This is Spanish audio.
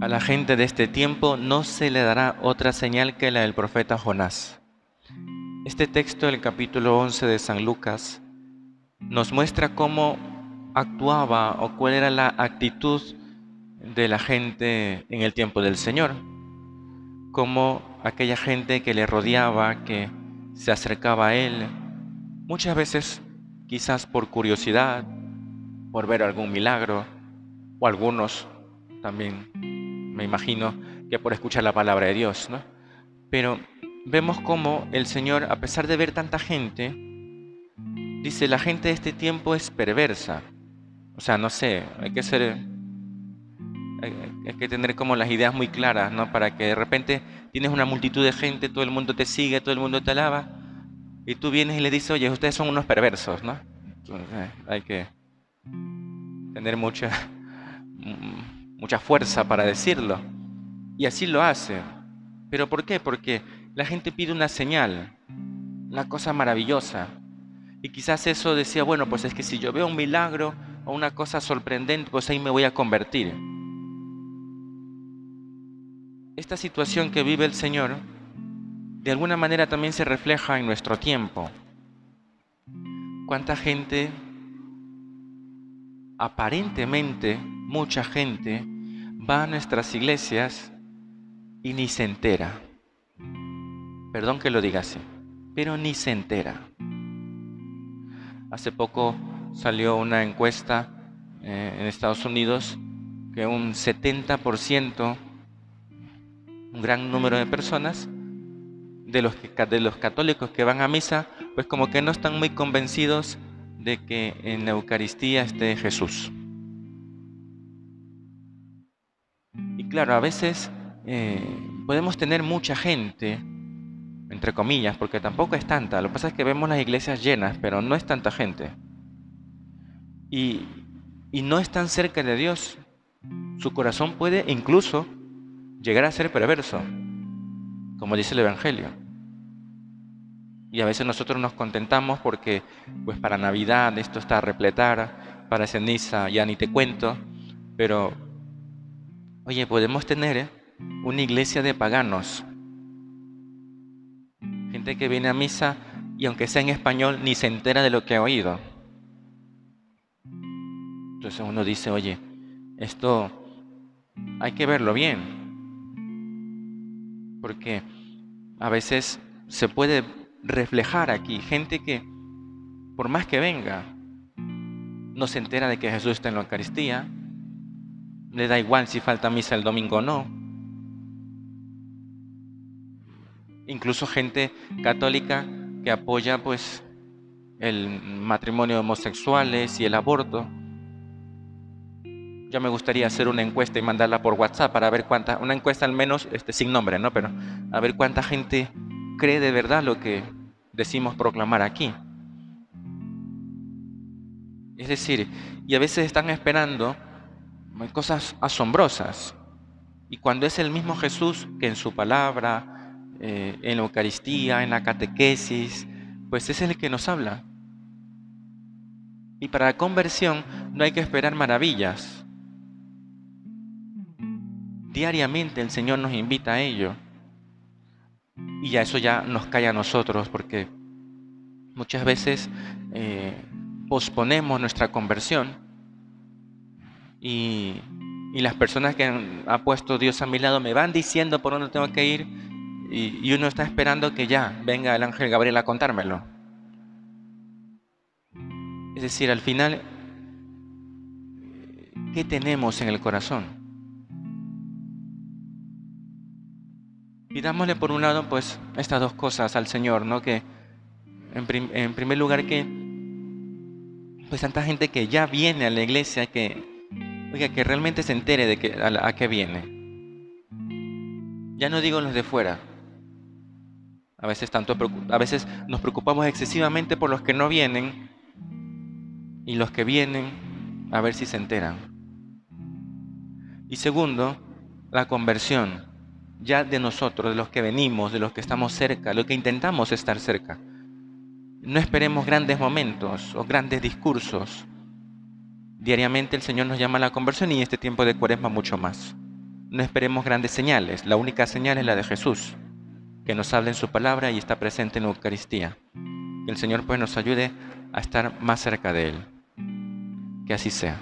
A la gente de este tiempo no se le dará otra señal que la del profeta Jonás. Este texto del capítulo 11 de San Lucas nos muestra cómo actuaba o cuál era la actitud de la gente en el tiempo del Señor. Cómo aquella gente que le rodeaba, que se acercaba a Él, muchas veces quizás por curiosidad, por ver algún milagro, o algunos también me imagino que por escuchar la palabra de Dios, ¿no? Pero vemos cómo el Señor, a pesar de ver tanta gente, dice, la gente de este tiempo es perversa. O sea, no sé, hay que ser, hay, que tener como las ideas muy claras, ¿no? Para que de repente tienes una multitud de gente, todo el mundo te sigue, todo el mundo te alaba, y tú vienes y le dices, oye, ustedes son unos perversos, ¿no? Hay que tener mucha, mucha fuerza para decirlo. Y así lo hace. ¿Pero por qué? Porque la gente pide una señal, una cosa maravillosa. Y quizás eso decía, bueno, pues es que si yo veo un milagro o una cosa sorprendente, pues ahí me voy a convertir. Esta situación que vive el Señor, de alguna manera también se refleja en nuestro tiempo. ¿Cuánta gente, aparentemente mucha gente, va a nuestras iglesias y ni se entera? Perdón que lo diga así, pero ni se entera. Hace poco salió una encuesta eh, en Estados Unidos que un 70%, un gran número de personas, de los, de los católicos que van a misa, pues como que no están muy convencidos de que en la Eucaristía esté Jesús. Claro, a veces eh, podemos tener mucha gente entre comillas, porque tampoco es tanta. Lo que pasa es que vemos las iglesias llenas, pero no es tanta gente. Y, y no están cerca de Dios. Su corazón puede incluso llegar a ser perverso, como dice el Evangelio. Y a veces nosotros nos contentamos porque, pues para Navidad esto está a repletar, para ceniza ya ni te cuento, pero, oye, podemos tener una iglesia de paganos Gente que viene a misa y aunque sea en español ni se entera de lo que ha oído. Entonces uno dice, oye, esto hay que verlo bien. Porque a veces se puede reflejar aquí gente que, por más que venga, no se entera de que Jesús está en la Eucaristía, le da igual si falta misa el domingo o no, incluso gente católica que apoya pues el matrimonio de homosexuales y el aborto. Yo me gustaría hacer una encuesta y mandarla por WhatsApp para ver cuánta, una encuesta al menos este, sin nombre, ¿no? Pero a ver cuánta gente cree de verdad lo que decimos proclamar aquí. Es decir, y a veces están esperando cosas asombrosas. Y cuando es el mismo Jesús que en su palabra, eh, en la Eucaristía, en la catequesis, pues es el que nos habla. Y para la conversión no hay que esperar maravillas. Diariamente el Señor nos invita a ello. Y ya eso ya nos cae a nosotros porque muchas veces eh, posponemos nuestra conversión y, y, las personas que ha puesto Dios a mi lado me van diciendo por dónde tengo que ir y, uno está esperando que ya venga el ángel Gabriel a contármelo. Es decir, al final, ¿qué tenemos en el corazón? Pidámosle por un lado, pues, estas dos cosas al Señor, ¿no? Que, en, primer lugar, que, pues, tanta gente que ya viene a la iglesia, que, oiga, que realmente se entere de que, a, qué viene. Ya no digo los de fuera, a veces, tanto, a veces nos preocupamos excesivamente por los que no vienen y los que vienen a ver si se enteran. Y segundo, la conversión ya de nosotros, de los que venimos, de los que estamos cerca, de los que intentamos estar cerca. No esperemos grandes momentos o grandes discursos. Diariamente el Señor nos llama a la conversión y este tiempo de cuaresma mucho más. no esperemos grandes señales. La única señal es la de Jesús, que nos habla en su palabra y está presente en la Eucaristía. Que el Señor pues nos ayude a estar más cerca de Él. Que así sea.